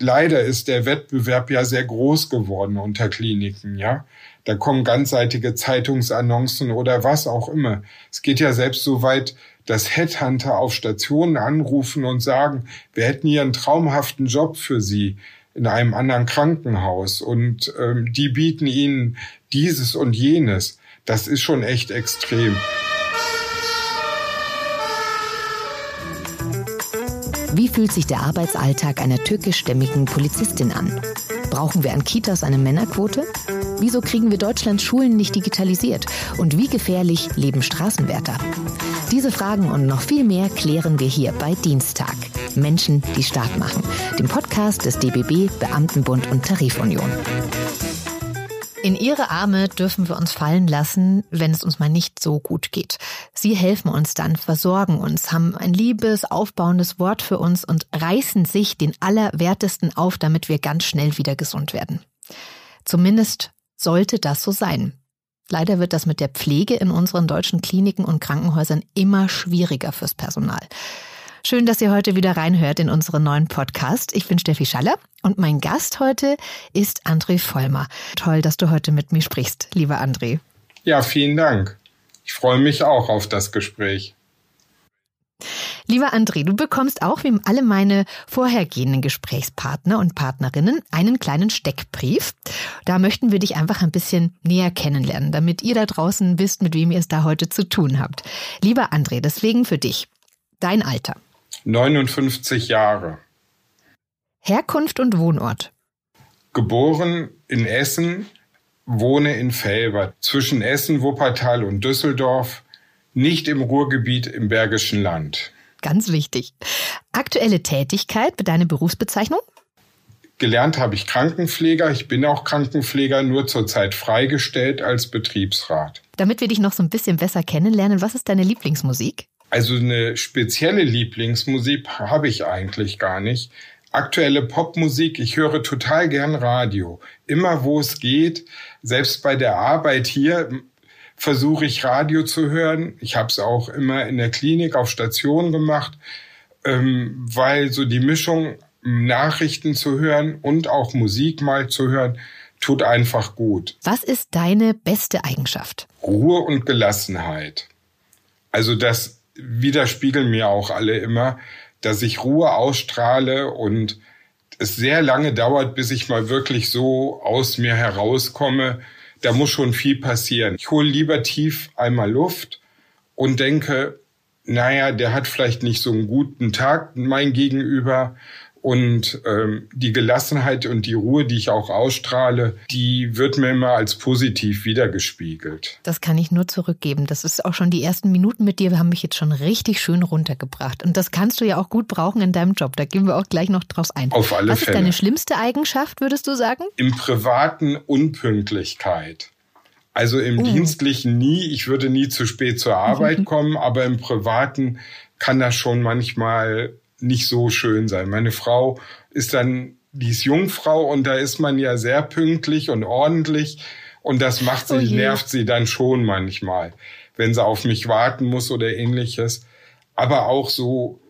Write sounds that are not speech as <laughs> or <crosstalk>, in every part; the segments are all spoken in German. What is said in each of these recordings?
leider ist der Wettbewerb ja sehr groß geworden unter Kliniken, ja. Da kommen ganzseitige Zeitungsannoncen oder was auch immer. Es geht ja selbst so weit, dass Headhunter auf Stationen anrufen und sagen, wir hätten hier einen traumhaften Job für Sie in einem anderen Krankenhaus und ähm, die bieten Ihnen dieses und jenes. Das ist schon echt extrem. Wie fühlt sich der Arbeitsalltag einer türkischstämmigen Polizistin an? Brauchen wir an Kitas eine Männerquote? Wieso kriegen wir Deutschlands Schulen nicht digitalisiert? Und wie gefährlich leben Straßenwärter? Diese Fragen und noch viel mehr klären wir hier bei Dienstag. Menschen, die Staat machen. Dem Podcast des DBB, Beamtenbund und Tarifunion. In ihre Arme dürfen wir uns fallen lassen, wenn es uns mal nicht so gut geht. Sie helfen uns dann, versorgen uns, haben ein liebes, aufbauendes Wort für uns und reißen sich den Allerwertesten auf, damit wir ganz schnell wieder gesund werden. Zumindest sollte das so sein. Leider wird das mit der Pflege in unseren deutschen Kliniken und Krankenhäusern immer schwieriger fürs Personal. Schön, dass ihr heute wieder reinhört in unseren neuen Podcast. Ich bin Steffi Schaller und mein Gast heute ist André Vollmer. Toll, dass du heute mit mir sprichst, lieber André. Ja, vielen Dank. Ich freue mich auch auf das Gespräch. Lieber André, du bekommst auch wie alle meine vorhergehenden Gesprächspartner und Partnerinnen einen kleinen Steckbrief. Da möchten wir dich einfach ein bisschen näher kennenlernen, damit ihr da draußen wisst, mit wem ihr es da heute zu tun habt. Lieber André, deswegen für dich. Dein Alter. 59 Jahre. Herkunft und Wohnort. Geboren in Essen, wohne in Felbert, zwischen Essen, Wuppertal und Düsseldorf, nicht im Ruhrgebiet im Bergischen Land. Ganz wichtig. Aktuelle Tätigkeit, deine Berufsbezeichnung? Gelernt habe ich Krankenpfleger. Ich bin auch Krankenpfleger, nur zurzeit freigestellt als Betriebsrat. Damit wir dich noch so ein bisschen besser kennenlernen, was ist deine Lieblingsmusik? Also eine spezielle Lieblingsmusik habe ich eigentlich gar nicht. Aktuelle Popmusik, ich höre total gern Radio. Immer wo es geht, selbst bei der Arbeit hier versuche ich Radio zu hören. Ich habe es auch immer in der Klinik auf Station gemacht, ähm, weil so die Mischung Nachrichten zu hören und auch Musik mal zu hören, tut einfach gut. Was ist deine beste Eigenschaft? Ruhe und Gelassenheit. Also das widerspiegeln mir auch alle immer, dass ich Ruhe ausstrahle und es sehr lange dauert, bis ich mal wirklich so aus mir herauskomme. Da muss schon viel passieren. Ich hole lieber tief einmal Luft und denke, naja, der hat vielleicht nicht so einen guten Tag, mein Gegenüber, und ähm, die Gelassenheit und die Ruhe, die ich auch ausstrahle, die wird mir immer als positiv wiedergespiegelt. Das kann ich nur zurückgeben. Das ist auch schon die ersten Minuten mit dir, haben mich jetzt schon richtig schön runtergebracht. Und das kannst du ja auch gut brauchen in deinem Job. Da gehen wir auch gleich noch drauf ein. Auf alle Was Fälle. ist deine schlimmste Eigenschaft, würdest du sagen? Im privaten Unpünktlichkeit. Also im uh. dienstlichen nie, ich würde nie zu spät zur Arbeit <laughs> kommen, aber im privaten kann das schon manchmal nicht so schön sein. Meine Frau ist dann, die ist Jungfrau und da ist man ja sehr pünktlich und ordentlich und das macht sie, oh nervt sie dann schon manchmal, wenn sie auf mich warten muss oder ähnliches. Aber auch so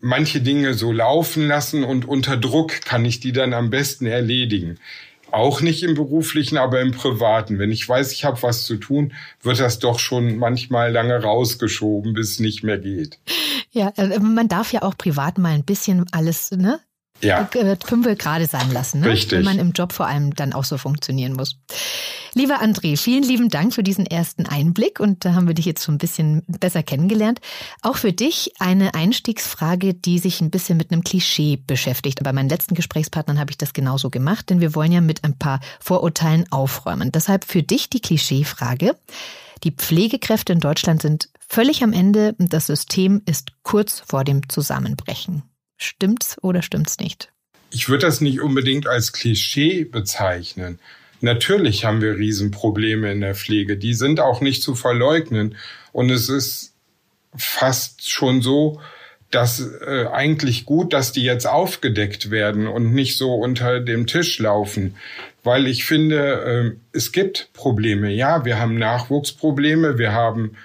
manche Dinge so laufen lassen und unter Druck kann ich die dann am besten erledigen. Auch nicht im beruflichen, aber im privaten. Wenn ich weiß, ich habe was zu tun, wird das doch schon manchmal lange rausgeschoben, bis es nicht mehr geht. Ja, äh, man darf ja auch privat mal ein bisschen alles, ne? Ja. Äh, Fünfe gerade sein lassen, ne? Richtig. Wenn man im Job vor allem dann auch so funktionieren muss. Lieber André, vielen lieben Dank für diesen ersten Einblick und da haben wir dich jetzt schon ein bisschen besser kennengelernt. Auch für dich eine Einstiegsfrage, die sich ein bisschen mit einem Klischee beschäftigt. Bei meinen letzten Gesprächspartnern habe ich das genauso gemacht, denn wir wollen ja mit ein paar Vorurteilen aufräumen. Deshalb für dich die Klischeefrage. Die Pflegekräfte in Deutschland sind völlig am Ende und das System ist kurz vor dem Zusammenbrechen. Stimmt's oder stimmt's nicht? Ich würde das nicht unbedingt als Klischee bezeichnen. Natürlich haben wir Riesenprobleme in der Pflege. Die sind auch nicht zu verleugnen. Und es ist fast schon so, dass äh, eigentlich gut, dass die jetzt aufgedeckt werden und nicht so unter dem Tisch laufen. Weil ich finde, äh, es gibt Probleme. Ja, wir haben Nachwuchsprobleme, wir haben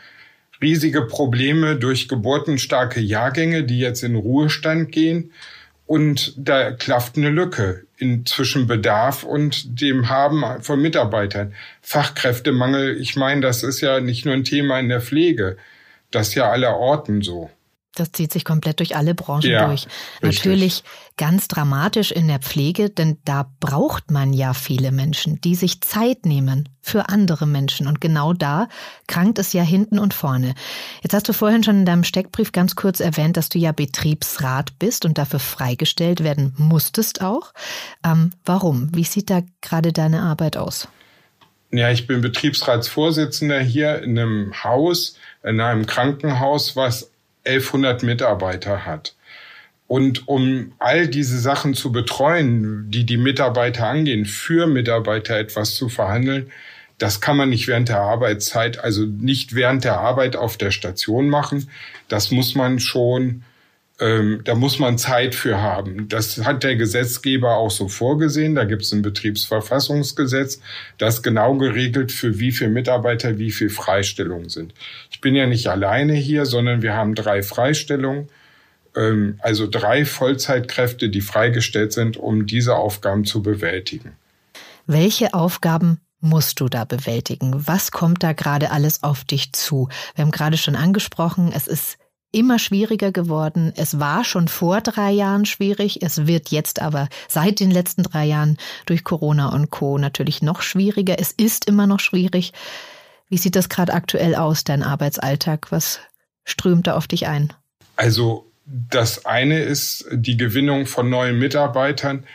riesige Probleme durch geburtenstarke Jahrgänge, die jetzt in Ruhestand gehen. Und da klafft eine Lücke in zwischen Bedarf und dem Haben von Mitarbeitern. Fachkräftemangel, ich meine, das ist ja nicht nur ein Thema in der Pflege, das ist ja aller Orten so. Das zieht sich komplett durch alle Branchen ja, durch. Richtig. Natürlich ganz dramatisch in der Pflege, denn da braucht man ja viele Menschen, die sich Zeit nehmen für andere Menschen. Und genau da krankt es ja hinten und vorne. Jetzt hast du vorhin schon in deinem Steckbrief ganz kurz erwähnt, dass du ja Betriebsrat bist und dafür freigestellt werden musstest auch. Ähm, warum? Wie sieht da gerade deine Arbeit aus? Ja, ich bin Betriebsratsvorsitzender hier in einem Haus, in einem Krankenhaus, was 1100 Mitarbeiter hat. Und um all diese Sachen zu betreuen, die die Mitarbeiter angehen, für Mitarbeiter etwas zu verhandeln, das kann man nicht während der Arbeitszeit, also nicht während der Arbeit auf der Station machen. Das muss man schon ähm, da muss man Zeit für haben. Das hat der Gesetzgeber auch so vorgesehen. Da gibt es ein Betriebsverfassungsgesetz, das genau geregelt, für wie viele Mitarbeiter wie viel Freistellungen sind. Ich bin ja nicht alleine hier, sondern wir haben drei Freistellungen, ähm, also drei Vollzeitkräfte, die freigestellt sind, um diese Aufgaben zu bewältigen. Welche Aufgaben musst du da bewältigen? Was kommt da gerade alles auf dich zu? Wir haben gerade schon angesprochen, es ist immer schwieriger geworden. Es war schon vor drei Jahren schwierig. Es wird jetzt aber seit den letzten drei Jahren durch Corona und Co. natürlich noch schwieriger. Es ist immer noch schwierig. Wie sieht das gerade aktuell aus, dein Arbeitsalltag? Was strömt da auf dich ein? Also das eine ist die Gewinnung von neuen Mitarbeitern.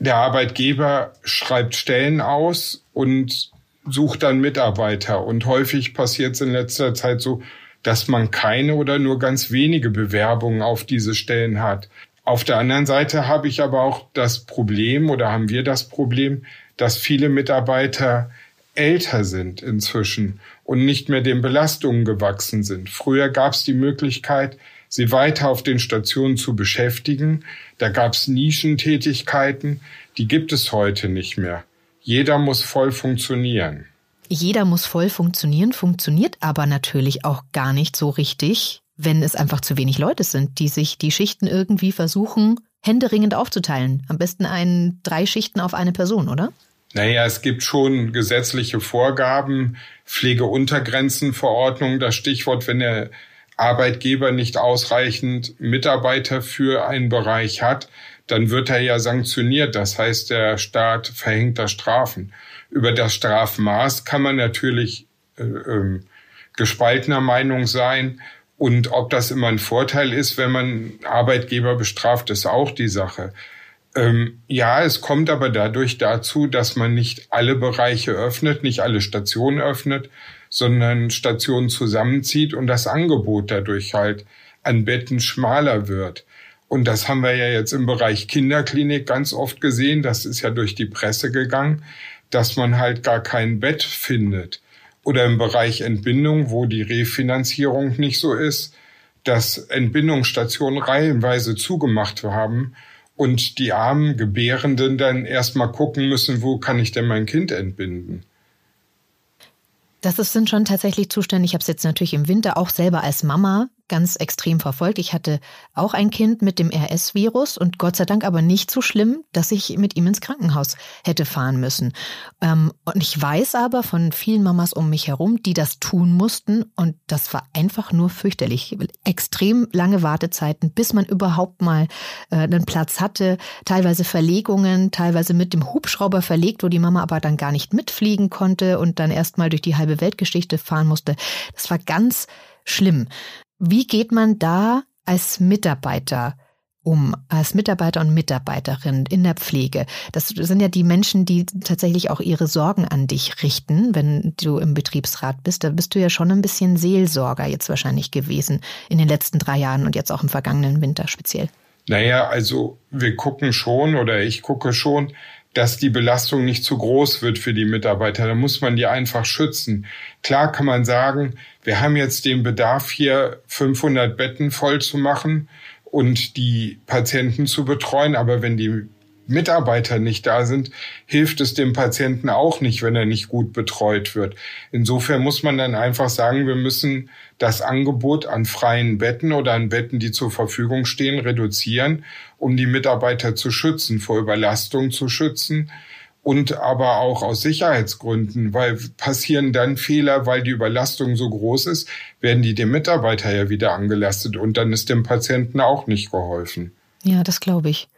Der Arbeitgeber schreibt Stellen aus und sucht dann Mitarbeiter. Und häufig passiert es in letzter Zeit so, dass man keine oder nur ganz wenige Bewerbungen auf diese Stellen hat. Auf der anderen Seite habe ich aber auch das Problem oder haben wir das Problem, dass viele Mitarbeiter älter sind inzwischen und nicht mehr den Belastungen gewachsen sind. Früher gab es die Möglichkeit, sie weiter auf den Stationen zu beschäftigen. Da gab es Nischentätigkeiten, die gibt es heute nicht mehr. Jeder muss voll funktionieren. Jeder muss voll funktionieren, funktioniert aber natürlich auch gar nicht so richtig, wenn es einfach zu wenig Leute sind, die sich die Schichten irgendwie versuchen, händeringend aufzuteilen. Am besten ein, drei Schichten auf eine Person, oder? Naja, es gibt schon gesetzliche Vorgaben, Pflegeuntergrenzenverordnung, das Stichwort, wenn der Arbeitgeber nicht ausreichend Mitarbeiter für einen Bereich hat, dann wird er ja sanktioniert. Das heißt, der Staat verhängt da Strafen. Über das Strafmaß kann man natürlich äh, äh, gespaltener Meinung sein. Und ob das immer ein Vorteil ist, wenn man Arbeitgeber bestraft, ist auch die Sache. Ähm, ja, es kommt aber dadurch dazu, dass man nicht alle Bereiche öffnet, nicht alle Stationen öffnet, sondern Stationen zusammenzieht und das Angebot dadurch halt an Betten schmaler wird. Und das haben wir ja jetzt im Bereich Kinderklinik ganz oft gesehen. Das ist ja durch die Presse gegangen dass man halt gar kein Bett findet. Oder im Bereich Entbindung, wo die Refinanzierung nicht so ist, dass Entbindungsstationen reihenweise zugemacht haben und die armen Gebärenden dann erstmal gucken müssen, wo kann ich denn mein Kind entbinden. Das sind schon tatsächlich Zustände. Ich habe es jetzt natürlich im Winter auch selber als Mama ganz extrem verfolgt. Ich hatte auch ein Kind mit dem RS-Virus und Gott sei Dank aber nicht so schlimm, dass ich mit ihm ins Krankenhaus hätte fahren müssen. Ähm, und ich weiß aber von vielen Mamas um mich herum, die das tun mussten und das war einfach nur fürchterlich. Extrem lange Wartezeiten, bis man überhaupt mal äh, einen Platz hatte. Teilweise Verlegungen, teilweise mit dem Hubschrauber verlegt, wo die Mama aber dann gar nicht mitfliegen konnte und dann erst mal durch die halbe Weltgeschichte fahren musste. Das war ganz schlimm. Wie geht man da als Mitarbeiter um, als Mitarbeiter und Mitarbeiterin in der Pflege? Das sind ja die Menschen, die tatsächlich auch ihre Sorgen an dich richten, wenn du im Betriebsrat bist. Da bist du ja schon ein bisschen Seelsorger jetzt wahrscheinlich gewesen in den letzten drei Jahren und jetzt auch im vergangenen Winter speziell. Naja, also wir gucken schon oder ich gucke schon, dass die Belastung nicht zu groß wird für die Mitarbeiter. Da muss man die einfach schützen. Klar kann man sagen, wir haben jetzt den Bedarf hier 500 Betten voll zu machen und die Patienten zu betreuen. Aber wenn die Mitarbeiter nicht da sind, hilft es dem Patienten auch nicht, wenn er nicht gut betreut wird. Insofern muss man dann einfach sagen, wir müssen das Angebot an freien Betten oder an Betten, die zur Verfügung stehen, reduzieren, um die Mitarbeiter zu schützen, vor Überlastung zu schützen und aber auch aus Sicherheitsgründen, weil passieren dann Fehler, weil die Überlastung so groß ist, werden die dem Mitarbeiter ja wieder angelastet und dann ist dem Patienten auch nicht geholfen. Ja, das glaube ich.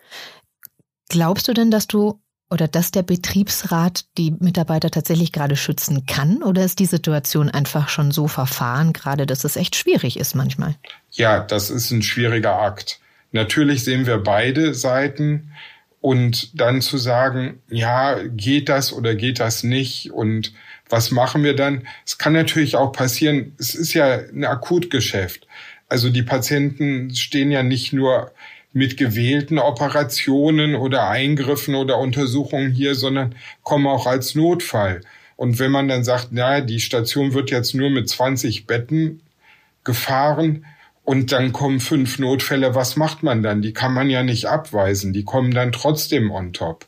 Glaubst du denn, dass du oder dass der Betriebsrat die Mitarbeiter tatsächlich gerade schützen kann? Oder ist die Situation einfach schon so verfahren, gerade dass es echt schwierig ist manchmal? Ja, das ist ein schwieriger Akt. Natürlich sehen wir beide Seiten und dann zu sagen, ja, geht das oder geht das nicht und was machen wir dann? Es kann natürlich auch passieren, es ist ja ein Akutgeschäft. Also die Patienten stehen ja nicht nur mit gewählten Operationen oder Eingriffen oder Untersuchungen hier, sondern kommen auch als Notfall. Und wenn man dann sagt, na, die Station wird jetzt nur mit 20 Betten gefahren und dann kommen fünf Notfälle, was macht man dann? Die kann man ja nicht abweisen, die kommen dann trotzdem on top.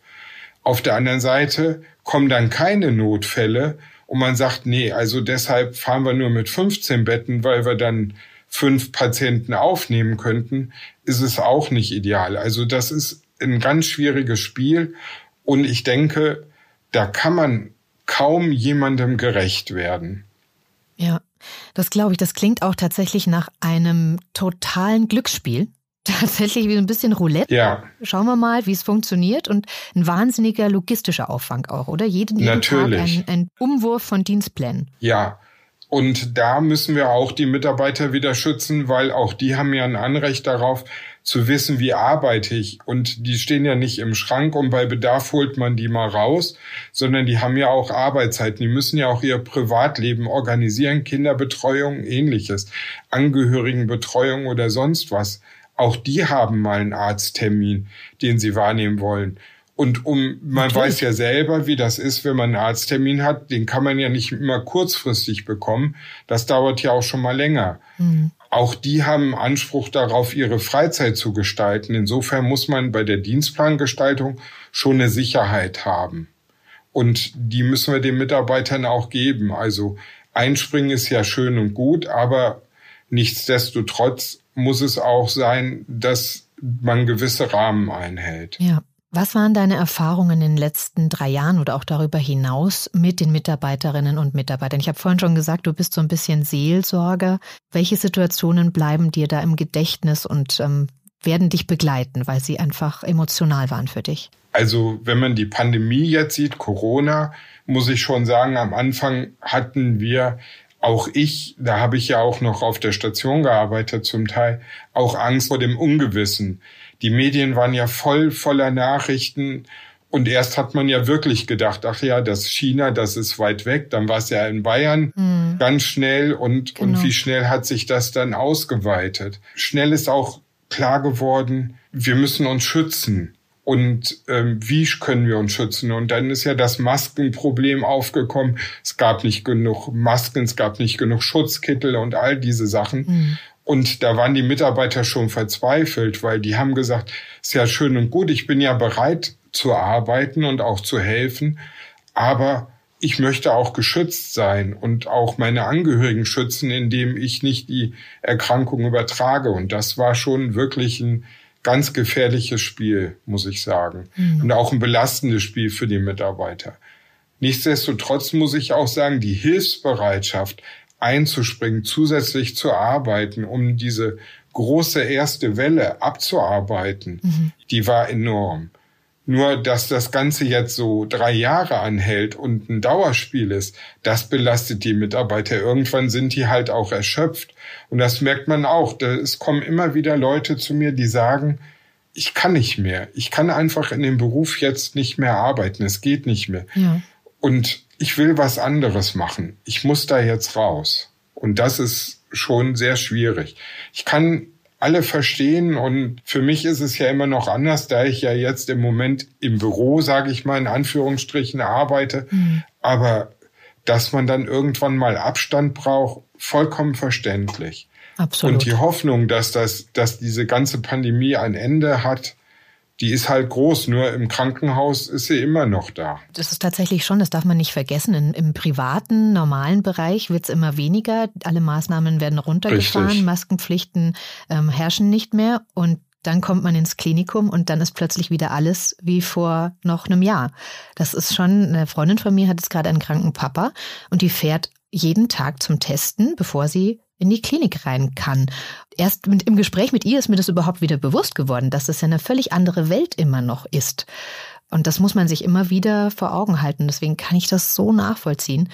Auf der anderen Seite kommen dann keine Notfälle und man sagt, nee, also deshalb fahren wir nur mit 15 Betten, weil wir dann fünf Patienten aufnehmen könnten, ist es auch nicht ideal. Also das ist ein ganz schwieriges Spiel und ich denke, da kann man kaum jemandem gerecht werden. Ja, das glaube ich. Das klingt auch tatsächlich nach einem totalen Glücksspiel. <laughs> Tatsächlich wie ein bisschen Roulette. Ja. Schauen wir mal, wie es funktioniert. Und ein wahnsinniger logistischer Aufwand auch, oder? Jeden, jeden Natürlich. Tag ein, ein Umwurf von Dienstplänen. Ja, und da müssen wir auch die Mitarbeiter wieder schützen, weil auch die haben ja ein Anrecht darauf zu wissen, wie arbeite ich. Und die stehen ja nicht im Schrank und bei Bedarf holt man die mal raus, sondern die haben ja auch Arbeitszeiten. Die müssen ja auch ihr Privatleben organisieren, Kinderbetreuung, ähnliches, Angehörigenbetreuung oder sonst was. Auch die haben mal einen Arzttermin, den sie wahrnehmen wollen. Und um, man okay. weiß ja selber, wie das ist, wenn man einen Arzttermin hat, den kann man ja nicht immer kurzfristig bekommen. Das dauert ja auch schon mal länger. Mhm. Auch die haben Anspruch darauf, ihre Freizeit zu gestalten. Insofern muss man bei der Dienstplangestaltung schon eine Sicherheit haben. Und die müssen wir den Mitarbeitern auch geben. Also einspringen ist ja schön und gut, aber nichtsdestotrotz muss es auch sein, dass man gewisse Rahmen einhält. Ja. Was waren deine Erfahrungen in den letzten drei Jahren oder auch darüber hinaus mit den Mitarbeiterinnen und Mitarbeitern? Ich habe vorhin schon gesagt, du bist so ein bisschen Seelsorger. Welche Situationen bleiben dir da im Gedächtnis und ähm, werden dich begleiten, weil sie einfach emotional waren für dich? Also wenn man die Pandemie jetzt sieht, Corona, muss ich schon sagen, am Anfang hatten wir auch ich, da habe ich ja auch noch auf der Station gearbeitet zum Teil, auch Angst vor dem Ungewissen die Medien waren ja voll voller Nachrichten. Und erst hat man ja wirklich gedacht, ach ja, das China, das ist weit weg. Dann war es ja in Bayern mhm. ganz schnell und, genau. und wie schnell hat sich das dann ausgeweitet. Schnell ist auch klar geworden, wir müssen uns schützen. Und ähm, wie können wir uns schützen? Und dann ist ja das Maskenproblem aufgekommen. Es gab nicht genug Masken, es gab nicht genug Schutzkittel und all diese Sachen. Mhm. Und da waren die Mitarbeiter schon verzweifelt, weil die haben gesagt, ist ja schön und gut, ich bin ja bereit zu arbeiten und auch zu helfen, aber ich möchte auch geschützt sein und auch meine Angehörigen schützen, indem ich nicht die Erkrankung übertrage. Und das war schon wirklich ein ganz gefährliches Spiel, muss ich sagen. Mhm. Und auch ein belastendes Spiel für die Mitarbeiter. Nichtsdestotrotz muss ich auch sagen, die Hilfsbereitschaft einzuspringen, zusätzlich zu arbeiten, um diese große erste Welle abzuarbeiten, mhm. die war enorm. Nur, dass das Ganze jetzt so drei Jahre anhält und ein Dauerspiel ist, das belastet die Mitarbeiter. Irgendwann sind die halt auch erschöpft. Und das merkt man auch. Es kommen immer wieder Leute zu mir, die sagen, ich kann nicht mehr. Ich kann einfach in dem Beruf jetzt nicht mehr arbeiten. Es geht nicht mehr. Ja. Und ich will was anderes machen. Ich muss da jetzt raus. Und das ist schon sehr schwierig. Ich kann alle verstehen und für mich ist es ja immer noch anders, da ich ja jetzt im Moment im Büro, sage ich mal in Anführungsstrichen, arbeite. Mhm. Aber dass man dann irgendwann mal Abstand braucht, vollkommen verständlich. Absolut. Und die Hoffnung, dass das, dass diese ganze Pandemie ein Ende hat, die ist halt groß, nur im Krankenhaus ist sie immer noch da. Das ist tatsächlich schon, das darf man nicht vergessen. In, Im privaten, normalen Bereich wird es immer weniger. Alle Maßnahmen werden runtergefahren, Richtig. Maskenpflichten ähm, herrschen nicht mehr und dann kommt man ins Klinikum und dann ist plötzlich wieder alles wie vor noch einem Jahr. Das ist schon, eine Freundin von mir hat jetzt gerade einen kranken Papa und die fährt jeden Tag zum Testen, bevor sie in die Klinik rein kann. Erst mit, im Gespräch mit ihr ist mir das überhaupt wieder bewusst geworden, dass es ja eine völlig andere Welt immer noch ist. Und das muss man sich immer wieder vor Augen halten. Deswegen kann ich das so nachvollziehen.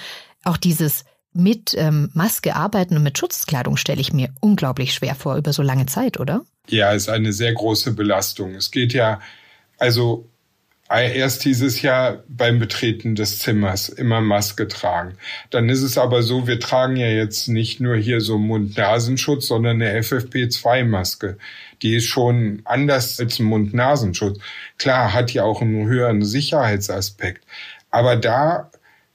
Auch dieses mit ähm, Maske arbeiten und mit Schutzkleidung stelle ich mir unglaublich schwer vor über so lange Zeit, oder? Ja, ist eine sehr große Belastung. Es geht ja, also Erst hieß es ja beim Betreten des Zimmers immer Maske tragen. Dann ist es aber so, wir tragen ja jetzt nicht nur hier so Mund-Nasenschutz, sondern eine FFP2-Maske. Die ist schon anders als ein Mund-Nasenschutz. Klar, hat ja auch einen höheren Sicherheitsaspekt. Aber da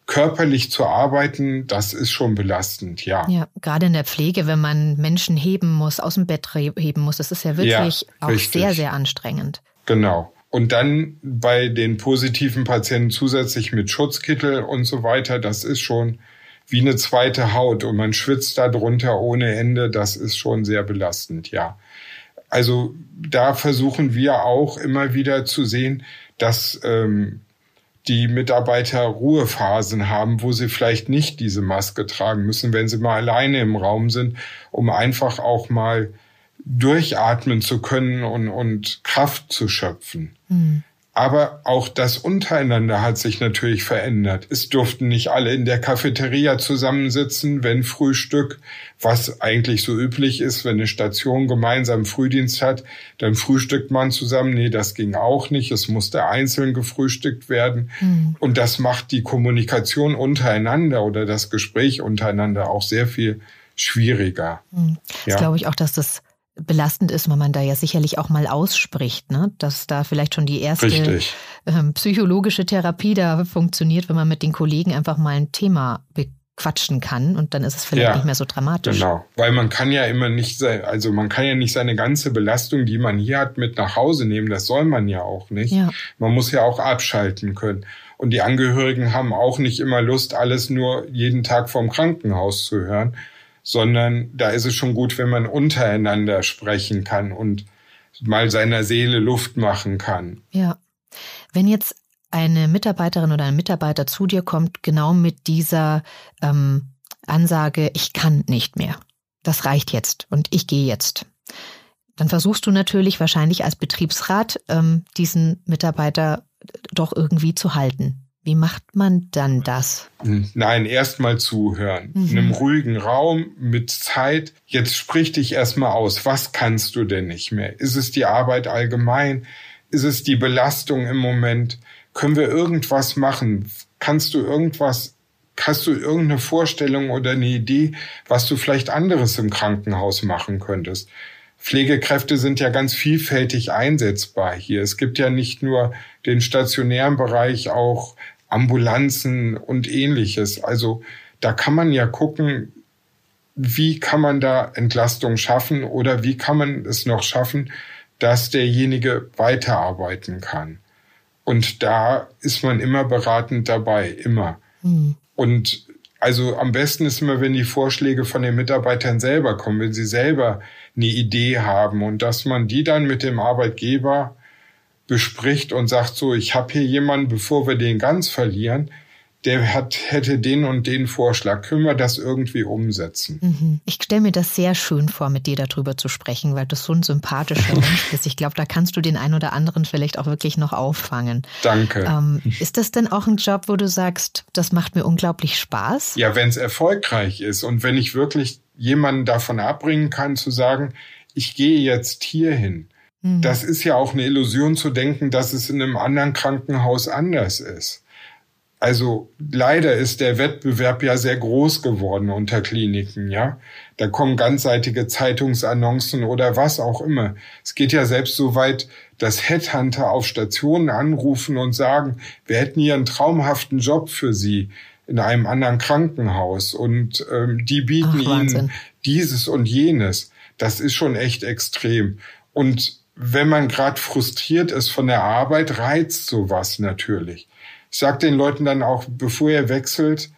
körperlich zu arbeiten, das ist schon belastend, ja. Ja, gerade in der Pflege, wenn man Menschen heben muss, aus dem Bett heben muss, das ist ja wirklich ja, auch sehr, sehr anstrengend. Genau. Und dann bei den positiven Patienten zusätzlich mit Schutzkittel und so weiter, das ist schon wie eine zweite Haut und man schwitzt da drunter ohne Ende, das ist schon sehr belastend, ja. Also da versuchen wir auch immer wieder zu sehen, dass ähm, die Mitarbeiter Ruhephasen haben, wo sie vielleicht nicht diese Maske tragen müssen, wenn sie mal alleine im Raum sind, um einfach auch mal durchatmen zu können und, und Kraft zu schöpfen. Mhm. Aber auch das untereinander hat sich natürlich verändert. Es durften nicht alle in der Cafeteria zusammensitzen, wenn Frühstück, was eigentlich so üblich ist, wenn eine Station gemeinsam Frühdienst hat, dann frühstückt man zusammen. Nee, das ging auch nicht. Es musste einzeln gefrühstückt werden. Mhm. Und das macht die Kommunikation untereinander oder das Gespräch untereinander auch sehr viel schwieriger. Mhm. Das ja. glaube ich auch, dass das belastend ist, weil man da ja sicherlich auch mal ausspricht, ne? dass da vielleicht schon die erste ähm, psychologische Therapie da funktioniert, wenn man mit den Kollegen einfach mal ein Thema bequatschen kann und dann ist es vielleicht ja, nicht mehr so dramatisch. Genau, weil man kann ja immer nicht, also man kann ja nicht seine ganze Belastung, die man hier hat, mit nach Hause nehmen. Das soll man ja auch nicht. Ja. Man muss ja auch abschalten können. Und die Angehörigen haben auch nicht immer Lust, alles nur jeden Tag vom Krankenhaus zu hören sondern da ist es schon gut, wenn man untereinander sprechen kann und mal seiner Seele Luft machen kann. Ja. Wenn jetzt eine Mitarbeiterin oder ein Mitarbeiter zu dir kommt, genau mit dieser ähm, Ansage, ich kann nicht mehr. Das reicht jetzt und ich gehe jetzt. Dann versuchst du natürlich wahrscheinlich als Betriebsrat, ähm, diesen Mitarbeiter doch irgendwie zu halten. Wie macht man dann das? Nein, erstmal zuhören. Mhm. In einem ruhigen Raum mit Zeit. Jetzt sprich dich erstmal aus. Was kannst du denn nicht mehr? Ist es die Arbeit allgemein? Ist es die Belastung im Moment? Können wir irgendwas machen? Kannst du irgendwas Hast du irgendeine Vorstellung oder eine Idee, was du vielleicht anderes im Krankenhaus machen könntest? Pflegekräfte sind ja ganz vielfältig einsetzbar hier. Es gibt ja nicht nur den stationären Bereich, auch Ambulanzen und ähnliches. Also da kann man ja gucken, wie kann man da Entlastung schaffen oder wie kann man es noch schaffen, dass derjenige weiterarbeiten kann. Und da ist man immer beratend dabei, immer. Mhm. Und also am besten ist immer, wenn die Vorschläge von den Mitarbeitern selber kommen, wenn sie selber eine Idee haben und dass man die dann mit dem Arbeitgeber bespricht und sagt so, ich habe hier jemanden, bevor wir den ganz verlieren, der hat, hätte den und den Vorschlag. Können wir das irgendwie umsetzen? Mhm. Ich stelle mir das sehr schön vor, mit dir darüber zu sprechen, weil du so ein sympathischer <laughs> Mensch bist. Ich glaube, da kannst du den einen oder anderen vielleicht auch wirklich noch auffangen. Danke. Ähm, ist das denn auch ein Job, wo du sagst, das macht mir unglaublich Spaß? Ja, wenn es erfolgreich ist und wenn ich wirklich jemanden davon abbringen kann, zu sagen, ich gehe jetzt hierhin Mhm. Das ist ja auch eine Illusion zu denken, dass es in einem anderen Krankenhaus anders ist. Also leider ist der Wettbewerb ja sehr groß geworden unter Kliniken, ja. Da kommen ganzseitige Zeitungsannoncen oder was auch immer. Es geht ja selbst so weit, dass Headhunter auf Stationen anrufen und sagen, wir hätten hier einen traumhaften Job für Sie in einem anderen Krankenhaus und ähm, die bieten Ach, Ihnen dieses und jenes. Das ist schon echt extrem. Und wenn man gerade frustriert ist von der Arbeit, reizt sowas natürlich. Ich sage den Leuten dann auch, bevor ihr wechselt,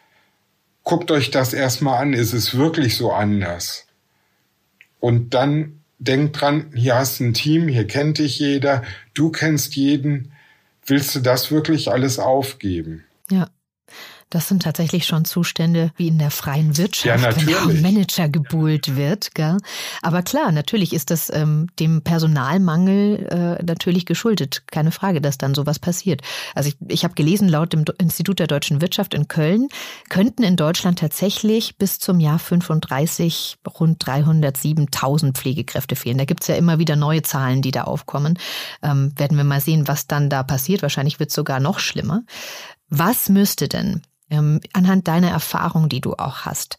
guckt euch das erstmal an, ist es wirklich so anders? Und dann denkt dran, hier hast du ein Team, hier kennt dich jeder, du kennst jeden. Willst du das wirklich alles aufgeben? Das sind tatsächlich schon Zustände wie in der freien Wirtschaft, ja, wenn da ein Manager gebuhlt wird. Gell? Aber klar, natürlich ist das ähm, dem Personalmangel äh, natürlich geschuldet. Keine Frage, dass dann sowas passiert. Also ich, ich habe gelesen, laut dem Institut der deutschen Wirtschaft in Köln könnten in Deutschland tatsächlich bis zum Jahr 35 rund 307.000 Pflegekräfte fehlen. Da gibt's ja immer wieder neue Zahlen, die da aufkommen. Ähm, werden wir mal sehen, was dann da passiert. Wahrscheinlich wird sogar noch schlimmer. Was müsste denn ähm, anhand deiner Erfahrung, die du auch hast,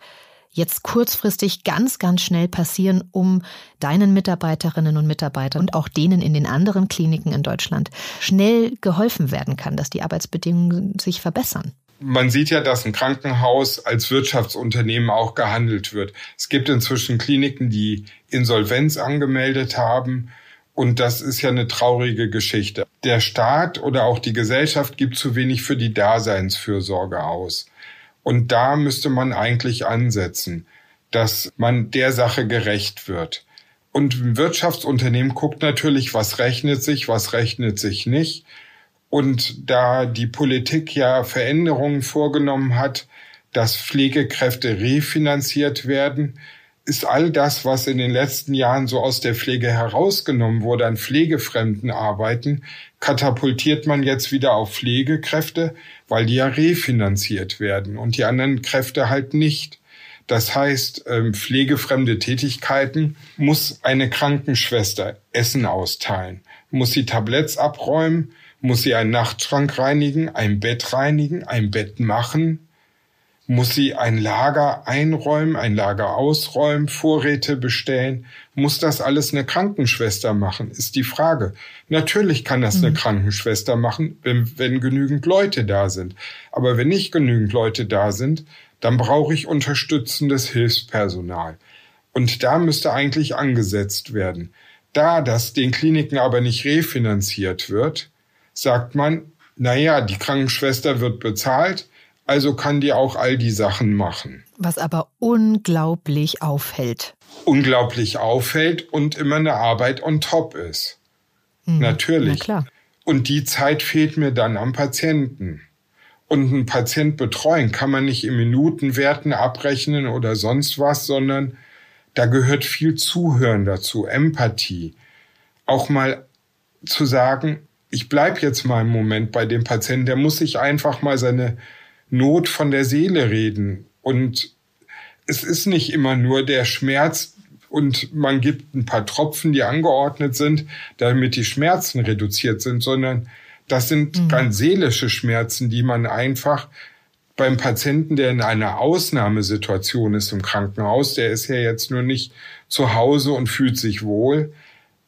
jetzt kurzfristig ganz, ganz schnell passieren, um deinen Mitarbeiterinnen und Mitarbeitern und auch denen in den anderen Kliniken in Deutschland schnell geholfen werden kann, dass die Arbeitsbedingungen sich verbessern? Man sieht ja, dass ein Krankenhaus als Wirtschaftsunternehmen auch gehandelt wird. Es gibt inzwischen Kliniken, die Insolvenz angemeldet haben und das ist ja eine traurige Geschichte. Der Staat oder auch die Gesellschaft gibt zu wenig für die Daseinsfürsorge aus. Und da müsste man eigentlich ansetzen, dass man der Sache gerecht wird. Und ein Wirtschaftsunternehmen guckt natürlich, was rechnet sich, was rechnet sich nicht. Und da die Politik ja Veränderungen vorgenommen hat, dass Pflegekräfte refinanziert werden, ist all das, was in den letzten Jahren so aus der Pflege herausgenommen wurde an pflegefremden Arbeiten, katapultiert man jetzt wieder auf Pflegekräfte, weil die ja refinanziert werden und die anderen Kräfte halt nicht. Das heißt, ähm, pflegefremde Tätigkeiten muss eine Krankenschwester Essen austeilen, muss sie Tabletts abräumen, muss sie einen Nachtschrank reinigen, ein Bett reinigen, ein Bett machen, muss sie ein Lager einräumen, ein Lager ausräumen, Vorräte bestellen? Muss das alles eine Krankenschwester machen, ist die Frage. Natürlich kann das mhm. eine Krankenschwester machen, wenn, wenn genügend Leute da sind. Aber wenn nicht genügend Leute da sind, dann brauche ich unterstützendes Hilfspersonal. Und da müsste eigentlich angesetzt werden. Da das den Kliniken aber nicht refinanziert wird, sagt man, naja, die Krankenschwester wird bezahlt, also kann die auch all die Sachen machen. Was aber unglaublich auffällt. Unglaublich auffällt und immer eine Arbeit on top ist. Mhm. Natürlich. Na klar. Und die Zeit fehlt mir dann am Patienten. Und einen Patient betreuen kann man nicht in Minutenwerten abrechnen oder sonst was, sondern da gehört viel Zuhören dazu, Empathie. Auch mal zu sagen, ich bleib jetzt mal einen Moment bei dem Patienten, der muss sich einfach mal seine Not von der Seele reden. Und es ist nicht immer nur der Schmerz und man gibt ein paar Tropfen, die angeordnet sind, damit die Schmerzen reduziert sind, sondern das sind mhm. ganz seelische Schmerzen, die man einfach beim Patienten, der in einer Ausnahmesituation ist im Krankenhaus, der ist ja jetzt nur nicht zu Hause und fühlt sich wohl,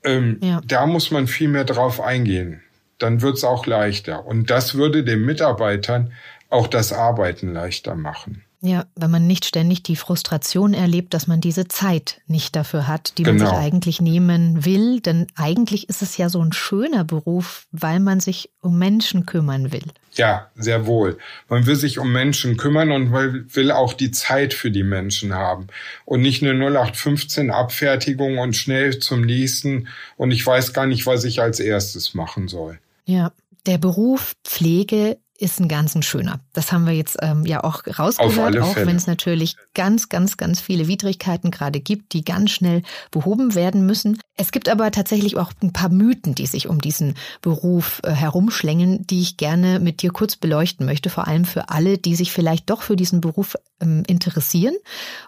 ähm, ja. da muss man viel mehr drauf eingehen. Dann wird's auch leichter. Und das würde den Mitarbeitern auch das Arbeiten leichter machen. Ja, wenn man nicht ständig die Frustration erlebt, dass man diese Zeit nicht dafür hat, die genau. man sich genau. eigentlich nehmen will. Denn eigentlich ist es ja so ein schöner Beruf, weil man sich um Menschen kümmern will. Ja, sehr wohl. Man will sich um Menschen kümmern und will auch die Zeit für die Menschen haben. Und nicht eine 0815 Abfertigung und schnell zum nächsten. Und ich weiß gar nicht, was ich als erstes machen soll. Ja, der Beruf Pflege ist ein ganz ein schöner. Das haben wir jetzt ähm, ja auch rausgehört, auch wenn es natürlich ganz, ganz, ganz viele Widrigkeiten gerade gibt, die ganz schnell behoben werden müssen. Es gibt aber tatsächlich auch ein paar Mythen, die sich um diesen Beruf äh, herumschlängeln, die ich gerne mit dir kurz beleuchten möchte, vor allem für alle, die sich vielleicht doch für diesen Beruf ähm, interessieren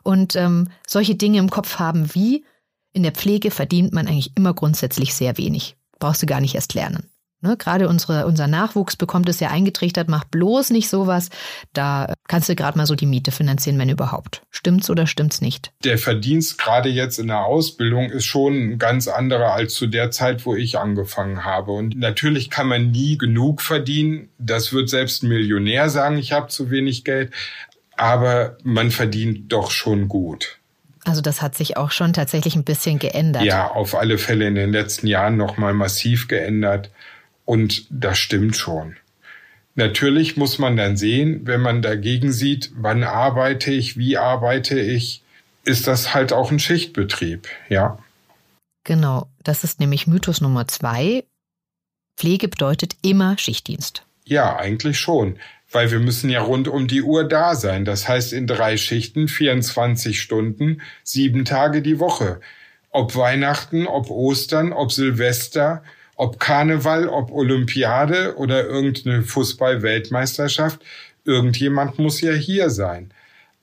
und ähm, solche Dinge im Kopf haben wie in der Pflege verdient man eigentlich immer grundsätzlich sehr wenig. Brauchst du gar nicht erst lernen. Ne, gerade unsere, unser Nachwuchs bekommt es ja eingetrichtert, mach bloß nicht sowas. Da kannst du gerade mal so die Miete finanzieren, wenn überhaupt. Stimmt's oder stimmt's nicht? Der Verdienst gerade jetzt in der Ausbildung ist schon ein ganz anderer als zu der Zeit, wo ich angefangen habe. Und natürlich kann man nie genug verdienen. Das wird selbst ein Millionär sagen, ich habe zu wenig Geld. Aber man verdient doch schon gut. Also das hat sich auch schon tatsächlich ein bisschen geändert. Ja, auf alle Fälle in den letzten Jahren nochmal massiv geändert. Und das stimmt schon. Natürlich muss man dann sehen, wenn man dagegen sieht, wann arbeite ich, wie arbeite ich, ist das halt auch ein Schichtbetrieb, ja. Genau, das ist nämlich Mythos Nummer zwei. Pflege bedeutet immer Schichtdienst. Ja, eigentlich schon, weil wir müssen ja rund um die Uhr da sein. Das heißt in drei Schichten, 24 Stunden, sieben Tage die Woche. Ob Weihnachten, ob Ostern, ob Silvester, ob Karneval, ob Olympiade oder irgendeine Fußball-Weltmeisterschaft, irgendjemand muss ja hier sein.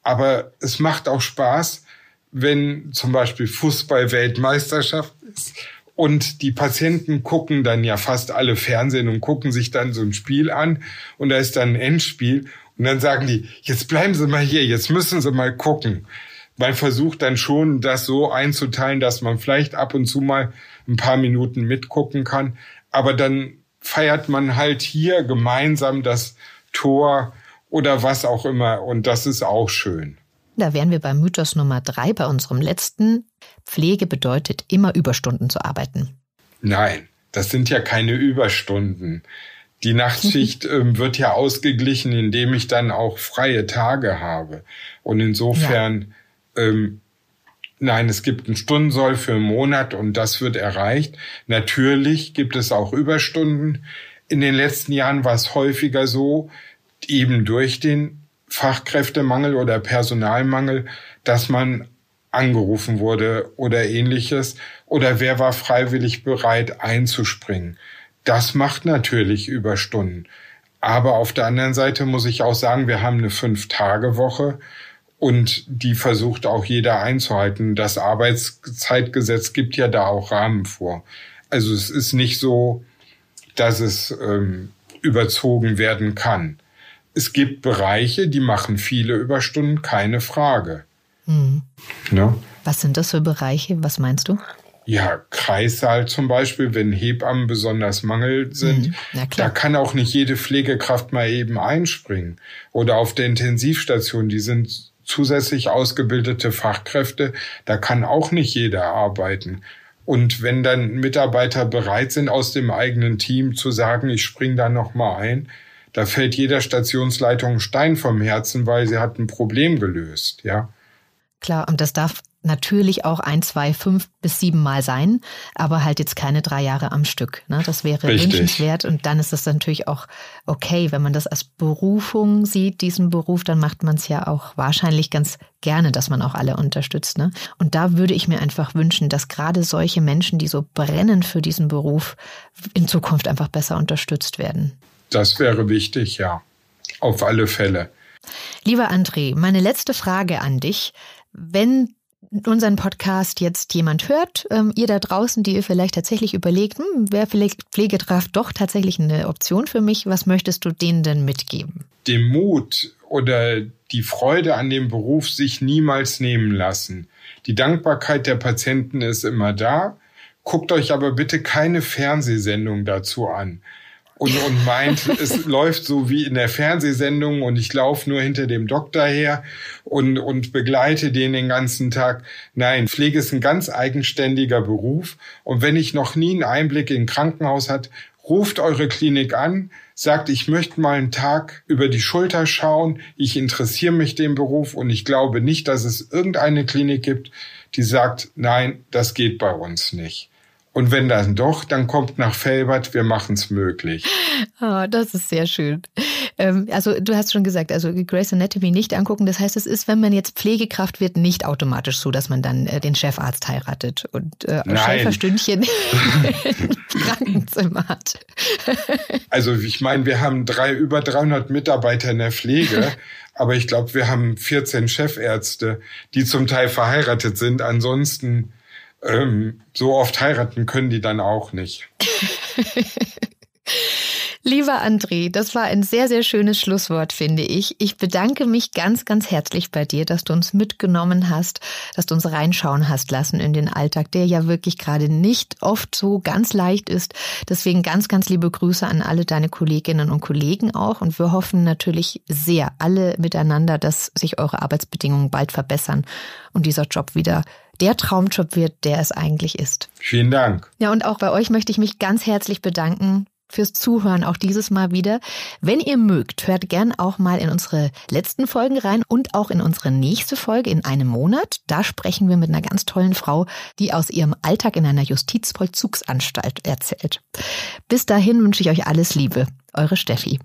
Aber es macht auch Spaß, wenn zum Beispiel Fußball-Weltmeisterschaft ist und die Patienten gucken dann ja fast alle Fernsehen und gucken sich dann so ein Spiel an und da ist dann ein Endspiel und dann sagen die, jetzt bleiben Sie mal hier, jetzt müssen Sie mal gucken. Man versucht dann schon, das so einzuteilen, dass man vielleicht ab und zu mal ein paar Minuten mitgucken kann. Aber dann feiert man halt hier gemeinsam das Tor oder was auch immer. Und das ist auch schön. Da wären wir beim Mythos Nummer drei, bei unserem letzten. Pflege bedeutet immer Überstunden zu arbeiten. Nein, das sind ja keine Überstunden. Die Nachtschicht <laughs> äh, wird ja ausgeglichen, indem ich dann auch freie Tage habe. Und insofern ja. ähm, Nein, es gibt einen Stundensoll für einen Monat und das wird erreicht. Natürlich gibt es auch Überstunden. In den letzten Jahren war es häufiger so, eben durch den Fachkräftemangel oder Personalmangel, dass man angerufen wurde oder ähnliches oder wer war freiwillig bereit einzuspringen. Das macht natürlich Überstunden. Aber auf der anderen Seite muss ich auch sagen, wir haben eine Fünf-Tage-Woche und die versucht auch jeder einzuhalten. Das Arbeitszeitgesetz gibt ja da auch Rahmen vor. Also es ist nicht so, dass es ähm, überzogen werden kann. Es gibt Bereiche, die machen viele Überstunden, keine Frage. Hm. Ne? Was sind das für Bereiche? Was meinst du? Ja, Kreissaal zum Beispiel, wenn Hebammen besonders Mangel sind, mhm. da kann auch nicht jede Pflegekraft mal eben einspringen. Oder auf der Intensivstation, die sind zusätzlich ausgebildete Fachkräfte, da kann auch nicht jeder arbeiten. Und wenn dann Mitarbeiter bereit sind, aus dem eigenen Team zu sagen, ich spring da noch mal ein, da fällt jeder Stationsleitung Stein vom Herzen, weil sie hat ein Problem gelöst, ja. Klar, und das darf natürlich auch ein, zwei, fünf bis sieben Mal sein, aber halt jetzt keine drei Jahre am Stück. Ne? Das wäre Richtig. wünschenswert und dann ist es natürlich auch okay, wenn man das als Berufung sieht, diesen Beruf, dann macht man es ja auch wahrscheinlich ganz gerne, dass man auch alle unterstützt. Ne? Und da würde ich mir einfach wünschen, dass gerade solche Menschen, die so brennen für diesen Beruf, in Zukunft einfach besser unterstützt werden. Das wäre wichtig, ja. Auf alle Fälle. Lieber André, meine letzte Frage an dich. Wenn unseren Podcast jetzt jemand hört, ähm, ihr da draußen, die ihr vielleicht tatsächlich überlegt, hm, wäre vielleicht Pflegekraft doch tatsächlich eine Option für mich, was möchtest du denen denn mitgeben? Den Mut oder die Freude an dem Beruf sich niemals nehmen lassen. Die Dankbarkeit der Patienten ist immer da. Guckt euch aber bitte keine Fernsehsendung dazu an und, und meint, es läuft so wie in der Fernsehsendung und ich laufe nur hinter dem Doktor her und, und begleite den den ganzen Tag. Nein, Pflege ist ein ganz eigenständiger Beruf und wenn ich noch nie einen Einblick in ein Krankenhaus hat, ruft eure Klinik an, sagt, ich möchte mal einen Tag über die Schulter schauen, ich interessiere mich dem Beruf und ich glaube nicht, dass es irgendeine Klinik gibt, die sagt, nein, das geht bei uns nicht. Und wenn dann doch, dann kommt nach Felbert, wir machen es möglich. Oh, das ist sehr schön. Ähm, also du hast schon gesagt, also Grace Anatomy nicht angucken. Das heißt, es ist, wenn man jetzt Pflegekraft wird, nicht automatisch so, dass man dann äh, den Chefarzt heiratet und äh, Schäferstündchen <laughs> im Krankenzimmer hat. also ich meine, wir haben drei, über 300 Mitarbeiter in der Pflege. <laughs> Aber ich glaube, wir haben 14 Chefärzte, die zum Teil verheiratet sind. Ansonsten ähm, so oft heiraten können die dann auch nicht. <laughs> Lieber André, das war ein sehr, sehr schönes Schlusswort, finde ich. Ich bedanke mich ganz, ganz herzlich bei dir, dass du uns mitgenommen hast, dass du uns reinschauen hast lassen in den Alltag, der ja wirklich gerade nicht oft so ganz leicht ist. Deswegen ganz, ganz liebe Grüße an alle deine Kolleginnen und Kollegen auch. Und wir hoffen natürlich sehr alle miteinander, dass sich eure Arbeitsbedingungen bald verbessern und dieser Job wieder der Traumjob wird, der es eigentlich ist. Vielen Dank. Ja, und auch bei euch möchte ich mich ganz herzlich bedanken fürs Zuhören auch dieses Mal wieder. Wenn ihr mögt, hört gern auch mal in unsere letzten Folgen rein und auch in unsere nächste Folge in einem Monat. Da sprechen wir mit einer ganz tollen Frau, die aus ihrem Alltag in einer Justizvollzugsanstalt erzählt. Bis dahin wünsche ich euch alles Liebe. Eure Steffi.